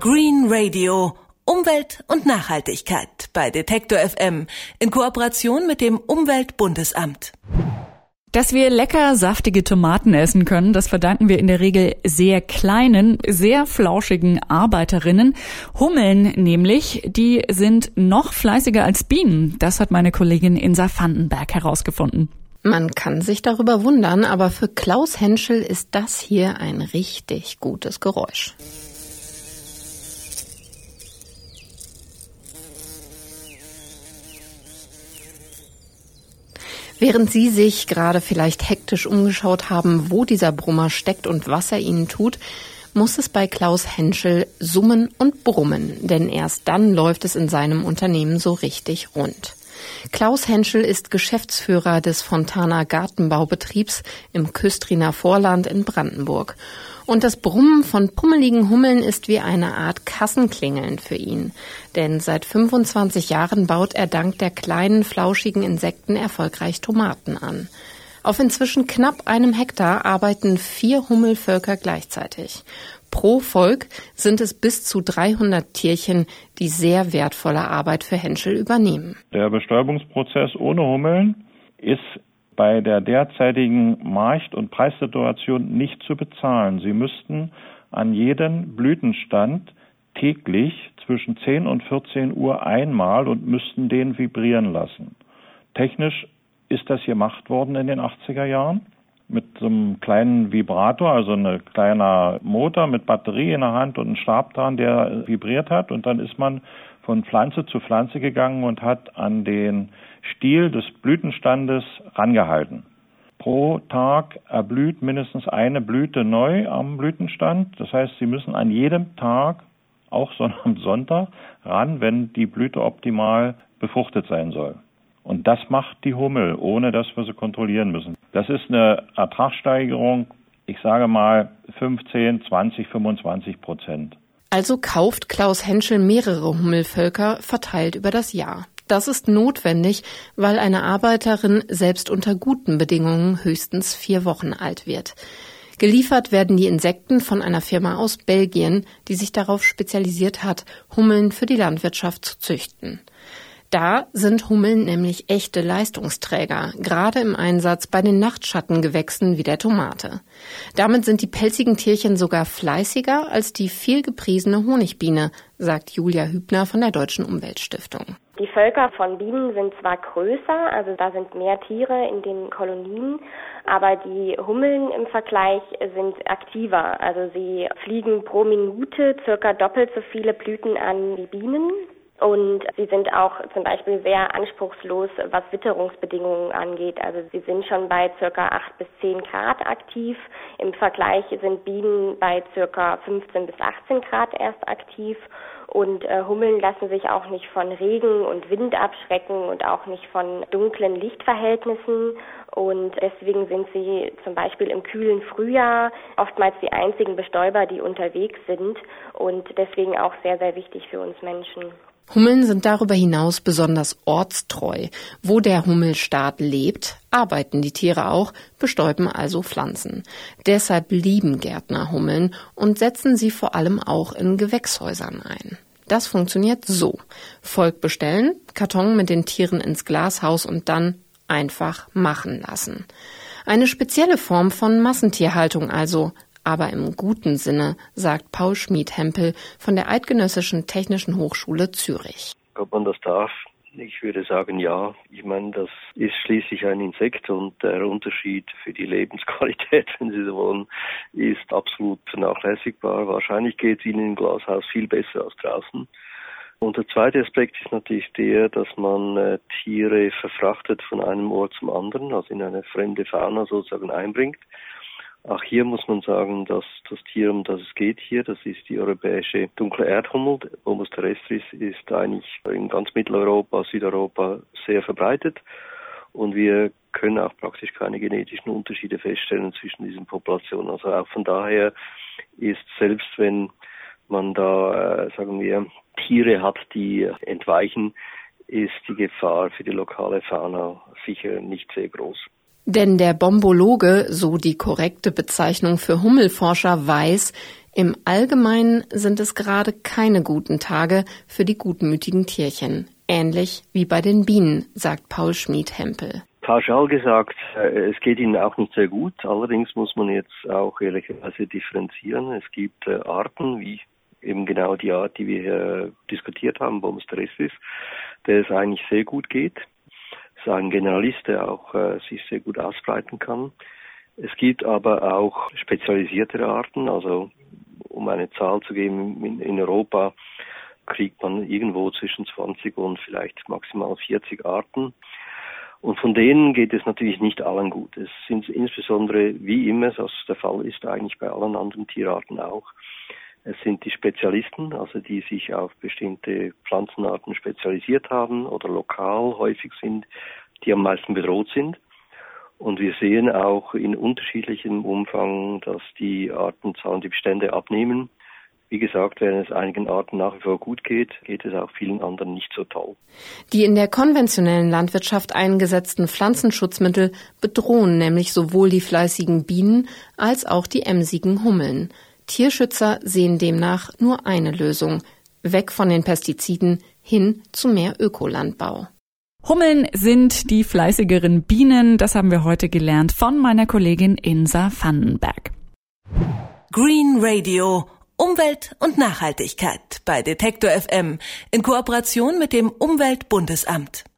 Green Radio. Umwelt und Nachhaltigkeit bei Detektor FM in Kooperation mit dem Umweltbundesamt. Dass wir lecker saftige Tomaten essen können, das verdanken wir in der Regel sehr kleinen, sehr flauschigen Arbeiterinnen. Hummeln nämlich, die sind noch fleißiger als Bienen. Das hat meine Kollegin Insa Vandenberg herausgefunden. Man kann sich darüber wundern, aber für Klaus Henschel ist das hier ein richtig gutes Geräusch. Während Sie sich gerade vielleicht hektisch umgeschaut haben, wo dieser Brummer steckt und was er Ihnen tut, muss es bei Klaus Henschel summen und brummen, denn erst dann läuft es in seinem Unternehmen so richtig rund. Klaus Henschel ist Geschäftsführer des Fontana Gartenbaubetriebs im Küstriner Vorland in Brandenburg und das Brummen von pummeligen Hummeln ist wie eine Art Kassenklingeln für ihn. Denn seit 25 Jahren baut er dank der kleinen, flauschigen Insekten erfolgreich Tomaten an. Auf inzwischen knapp einem Hektar arbeiten vier Hummelvölker gleichzeitig. Pro Volk sind es bis zu 300 Tierchen, die sehr wertvolle Arbeit für Henschel übernehmen. Der Bestäubungsprozess ohne Hummeln ist bei der derzeitigen Markt- und Preissituation nicht zu bezahlen. Sie müssten an jeden Blütenstand täglich zwischen 10 und 14 Uhr einmal und müssten den vibrieren lassen. Technisch ist das gemacht worden in den 80er Jahren mit so einem kleinen Vibrator, also ein kleiner Motor mit Batterie in der Hand und einem Stab dran, der vibriert hat. Und dann ist man von Pflanze zu Pflanze gegangen und hat an den Stiel des Blütenstandes rangehalten. Pro Tag erblüht mindestens eine Blüte neu am Blütenstand. Das heißt, Sie müssen an jedem Tag, auch am Sonntag, ran, wenn die Blüte optimal befruchtet sein soll. Und das macht die Hummel, ohne dass wir sie kontrollieren müssen. Das ist eine Ertragssteigerung, ich sage mal 15, 20, 25 Prozent. Also kauft Klaus Henschel mehrere Hummelvölker verteilt über das Jahr. Das ist notwendig, weil eine Arbeiterin selbst unter guten Bedingungen höchstens vier Wochen alt wird. Geliefert werden die Insekten von einer Firma aus Belgien, die sich darauf spezialisiert hat, Hummeln für die Landwirtschaft zu züchten. Da sind Hummeln nämlich echte Leistungsträger, gerade im Einsatz bei den Nachtschattengewächsen wie der Tomate. Damit sind die pelzigen Tierchen sogar fleißiger als die viel gepriesene Honigbiene, sagt Julia Hübner von der Deutschen Umweltstiftung. Die Völker von Bienen sind zwar größer, also da sind mehr Tiere in den Kolonien, aber die Hummeln im Vergleich sind aktiver. Also sie fliegen pro Minute circa doppelt so viele Blüten an wie Bienen. Und sie sind auch zum Beispiel sehr anspruchslos, was Witterungsbedingungen angeht. Also sie sind schon bei circa 8 bis 10 Grad aktiv. Im Vergleich sind Bienen bei circa 15 bis 18 Grad erst aktiv. Und äh, Hummeln lassen sich auch nicht von Regen und Wind abschrecken und auch nicht von dunklen Lichtverhältnissen. Und deswegen sind sie zum Beispiel im kühlen Frühjahr oftmals die einzigen Bestäuber, die unterwegs sind und deswegen auch sehr, sehr wichtig für uns Menschen. Hummeln sind darüber hinaus besonders ortstreu. Wo der Hummelstaat lebt, arbeiten die Tiere auch, bestäuben also Pflanzen. Deshalb lieben Gärtner Hummeln und setzen sie vor allem auch in Gewächshäusern ein. Das funktioniert so. Volk bestellen, Karton mit den Tieren ins Glashaus und dann einfach machen lassen. Eine spezielle Form von Massentierhaltung also, aber im guten Sinne, sagt Paul Schmid-Hempel von der Eidgenössischen Technischen Hochschule Zürich. Ob man das darf, ich würde sagen, ja. Ich meine, das ist schließlich ein Insekt und der Unterschied für die Lebensqualität, wenn Sie so wollen, ist absolut vernachlässigbar. Wahrscheinlich geht es Ihnen im Glashaus viel besser als draußen. Und der zweite Aspekt ist natürlich der, dass man äh, Tiere verfrachtet von einem Ort zum anderen, also in eine fremde Fauna sozusagen einbringt. Auch hier muss man sagen, dass das Tier, um das es geht hier, das ist die europäische dunkle Erdhummel. Homus terrestris ist eigentlich in ganz Mitteleuropa, Südeuropa sehr verbreitet. Und wir können auch praktisch keine genetischen Unterschiede feststellen zwischen diesen Populationen. Also auch von daher ist selbst wenn man da, äh, sagen wir, Tiere hat, die entweichen, ist die Gefahr für die lokale Fauna sicher nicht sehr groß. Denn der Bombologe, so die korrekte Bezeichnung für Hummelforscher, weiß, im Allgemeinen sind es gerade keine guten Tage für die gutmütigen Tierchen. Ähnlich wie bei den Bienen, sagt Paul Schmid-Hempel. Pauschal gesagt, äh, es geht ihnen auch nicht sehr gut. Allerdings muss man jetzt auch ehrlicherweise differenzieren. Es gibt äh, Arten, wie eben genau die Art, die wir hier diskutiert haben, Bomus terrestris, der es eigentlich sehr gut geht. Ein Generalist, der auch äh, sich sehr gut ausbreiten kann. Es gibt aber auch spezialisiertere Arten, also um eine Zahl zu geben, in, in Europa kriegt man irgendwo zwischen 20 und vielleicht maximal 40 Arten. Und von denen geht es natürlich nicht allen gut. Es sind insbesondere, wie immer das der Fall ist, eigentlich bei allen anderen Tierarten auch, es sind die Spezialisten, also die sich auf bestimmte Pflanzenarten spezialisiert haben oder lokal häufig sind, die am meisten bedroht sind. Und wir sehen auch in unterschiedlichem Umfang, dass die Artenzahlen, die Bestände abnehmen. Wie gesagt, wenn es einigen Arten nach wie vor gut geht, geht es auch vielen anderen nicht so toll. Die in der konventionellen Landwirtschaft eingesetzten Pflanzenschutzmittel bedrohen nämlich sowohl die fleißigen Bienen als auch die emsigen Hummeln. Tierschützer sehen demnach nur eine Lösung. Weg von den Pestiziden hin zu mehr Ökolandbau. Hummeln sind die fleißigeren Bienen, das haben wir heute gelernt von meiner Kollegin Insa Vandenberg. Green Radio Umwelt und Nachhaltigkeit bei Detektor FM in Kooperation mit dem Umweltbundesamt.